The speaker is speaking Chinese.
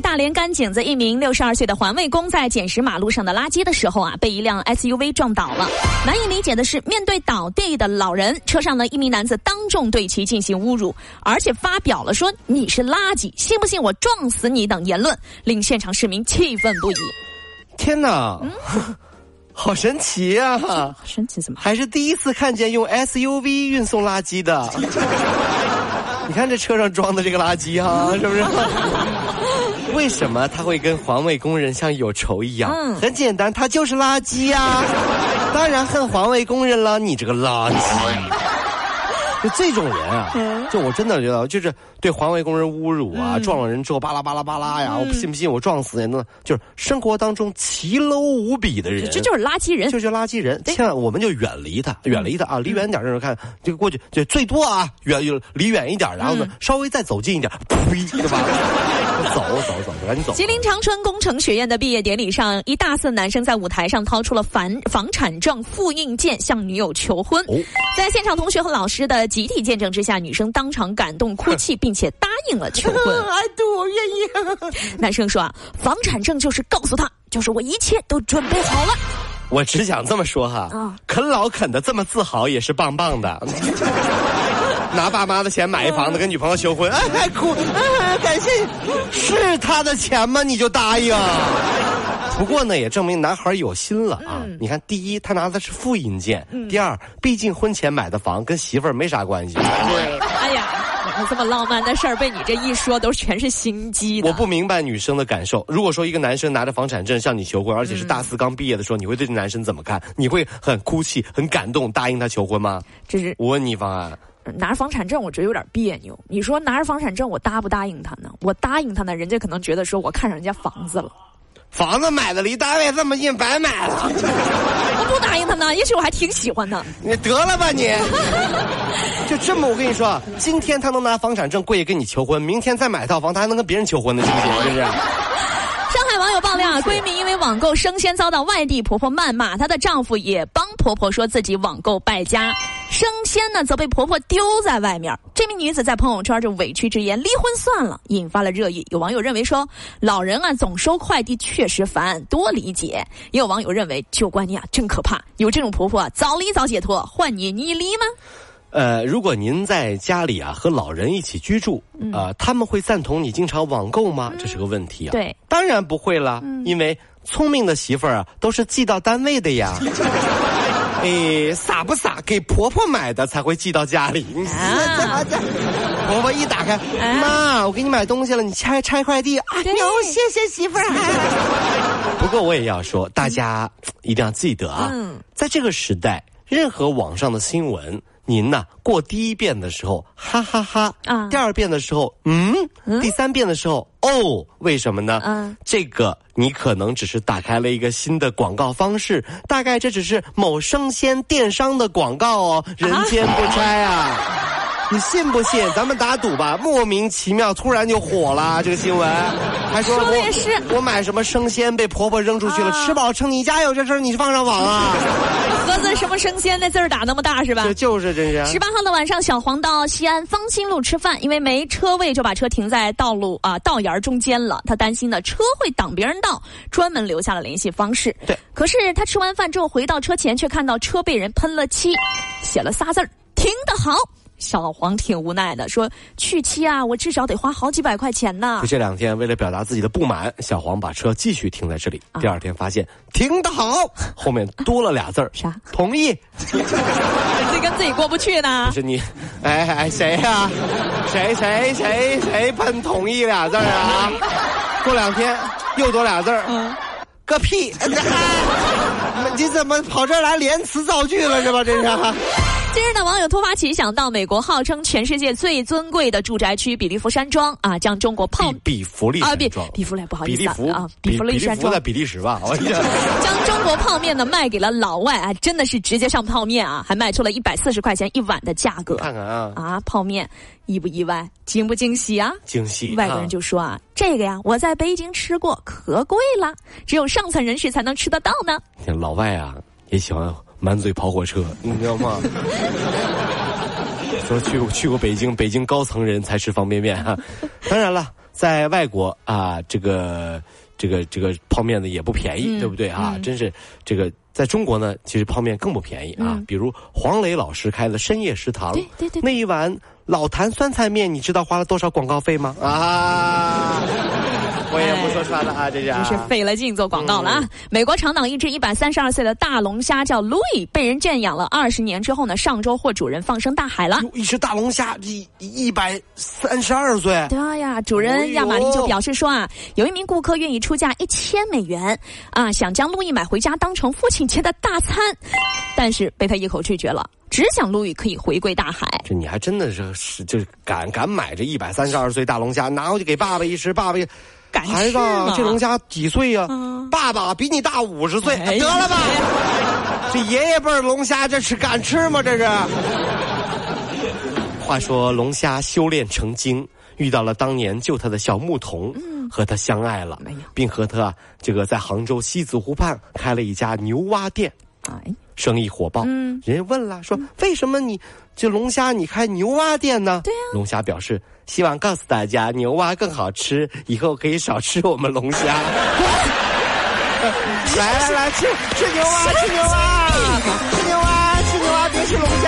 大连甘井子，一名六十二岁的环卫工在捡拾马路上的垃圾的时候啊，被一辆 SUV 撞倒了。难以理解的是，面对倒地的老人，车上的一名男子当众对其进行侮辱，而且发表了说“你是垃圾，信不信我撞死你”等言论，令现场市民气愤不已。天哪，好神奇呀、神奇怎么？还是第一次看见用 SUV 运送垃圾的。你看这车上装的这个垃圾哈、是不是？为什么他会跟环卫工人像有仇一样？嗯。很简单，他就是垃圾呀、当然恨环卫工人了，你这个垃圾。就这种人啊，就我真的觉得，就是对环卫工人侮辱啊，撞了人之后巴拉巴拉巴拉呀，我信不信我撞死你呢？就是生活当中奇陋无比的人，这就是垃圾人。就是垃圾人，千万我们就远离他，远离他啊，离远点儿，看这个过去，就最多啊，远离远一点，然后呢，稍微再走近一点，呸，对吧？走走走，赶紧走。吉林长春工程学院的毕业典礼上，一大四男生在舞台上掏出了房房产证复印件向女友求婚。哦在现场同学和老师的集体见证之下，女生当场感动哭泣，并且答应了求婚。哎，对，我愿意。男生说啊，房产证就是告诉他，就是我一切都准备好了。我只想这么说哈，啊啃老啃的这么自豪也是棒棒的。拿爸妈的钱买一房子，跟女朋友求婚，哎，还哭，哎，感谢你，是他的钱吗？你就答应？不过呢，也证明男孩有心了啊！你看，第一，他拿的是复印件；第二，毕竟婚前买的房跟媳妇儿没啥关系。对哎呀，这么浪漫的事儿被你这一说，都全是心机的。我不明白女生的感受。如果说一个男生拿着房产证向你求婚，而且是大四刚毕业的时候，你会对这男生怎么看？你会很哭泣、很感动，答应他求婚吗？这是我问你方案。拿着房产证，我觉得有点别扭。你说拿着房产证，我答不答应他呢？我答应他呢，人家可能觉得说我看上人家房子了。房子买的离单位这么近，白买了。我不答应他呢，也许我还挺喜欢他。你得了吧你！就这么，我跟你说啊，今天他能拿房产证跪下跟你求婚，明天再买套房，他还能跟别人求婚呢，信不信？是不是？爆料啊，闺蜜因为网购生鲜遭到外地婆婆谩骂，她的丈夫也帮婆婆说自己网购败家，生鲜呢则被婆婆丢在外面。这名女子在朋友圈就委屈直言离婚算了，引发了热议。有网友认为说，老人啊总收快递确实烦，多理解；也有网友认为旧观念啊真可怕，有这种婆婆啊早离早解脱，换你你离吗？呃，如果您在家里啊和老人一起居住，啊、他们会赞同你经常网购吗？这是个问题啊。对，当然不会了，因为聪明的媳妇儿啊都是寄到单位的呀。哎，傻不傻？给婆婆买的才会寄到家里。婆婆一打开，啊妈，我给你买东西了，你拆拆快递。哎对呦，谢谢媳妇儿。不过我也要说，大家一定要记得啊，嗯在这个时代，任何网上的新闻。您呐，过第一遍的时候，哈哈哈啊第二遍的时候，嗯，第三遍的时候，哦，为什么呢？嗯这个你可能只是打开了一个新的广告方式，大概这只是某生鲜电商的广告哦，人间不拆啊。你信不信？咱们打赌吧，莫名其妙突然就火了这个新闻，还说我买什么生鲜被婆婆扔出去了，啊吃饱撑。你家有这事儿，你放上网啊？盒子什么生鲜那字儿打那么大是吧？这就是这是。十八号的晚上，小黄到西安方兴路吃饭，因为没车位，就把车停在道路啊、道沿儿中间了。他担心呢车会挡别人道，专门留下了联系方式。对，可是他吃完饭之后回到车前，却看到车被人喷了漆，写了仨字儿“停得好”。小黄挺无奈的，说：“去漆啊，我至少得花好几百块钱呢就。这两天，为了表达自己的不满，小黄把车继续停在这里。啊第二天发现停的好，后面多了俩字儿啥？同意。这跟自己过不去呢不。是你，哎哎，谁呀、谁谁谁谁喷同意俩字儿啊？过两天又多俩字儿，嗯，个屁！你怎么跑这儿来连词造句了是吧？这是。近日呢，网友突发奇想，到美国号称全世界最尊贵的住宅区比利福山庄啊，将中国泡比弗利啊比比弗利不好意思比利福啊比弗利山庄在比利时吧？将中国泡面呢卖给了老外啊，真的是直接上泡面啊，还卖出了一百四十块钱一碗的价格。看看啊，啊，泡面意不意外，惊不惊喜啊？惊喜！外国人就说啊，这个呀，我在北京吃过，可贵了，只有上层人士才能吃得到呢。啊老外啊也喜欢满嘴跑火车，你知道吗？说去去过北京，北京高层人才吃方便面哈、当然了，在外国啊，这个这个这个泡面呢也不便宜，嗯对不对啊？嗯真是这个在中国呢，其实泡面更不便宜啊。嗯比如黄磊老师开的深夜食堂，对对对那一碗老坛酸菜面，你知道花了多少广告费吗？啊，我啊，这是啊真是费了劲做广告了啊！美国长岛一只一百三十二岁的大龙虾叫 Louis，被人圈养了二十年之后呢，上周获主人放生大海了。哟一只大龙虾，一一百三十二岁。对呀，主哎人亚玛丽就表示说啊，有一名顾客愿意出价一千美元，啊，想将路易买回家当成父亲节的大餐，但是被他一口拒绝了，只想路易可以回归大海。这你还真的是是就是敢敢买这一百三十二岁大龙虾，拿回去给爸爸一吃，爸爸一敢孩子，这龙虾几岁呀、嗯爸爸比你大五十岁，得了吧？这爷爷辈儿龙虾，这是敢吃吗？这是。话说龙虾修炼成精，遇到了当年救他的小牧童，和他相爱了并和他这个在杭州西子湖畔开了一家牛蛙店。哎，生意火爆。嗯人家问了，说为什么你这龙虾你开牛蛙店呢？对呀龙虾表示希望告诉大家，牛蛙更好吃，以后可以少吃我们龙虾。来来来，吃吃牛蛙，吃牛蛙，吃牛蛙，吃牛蛙，别吃龙虾，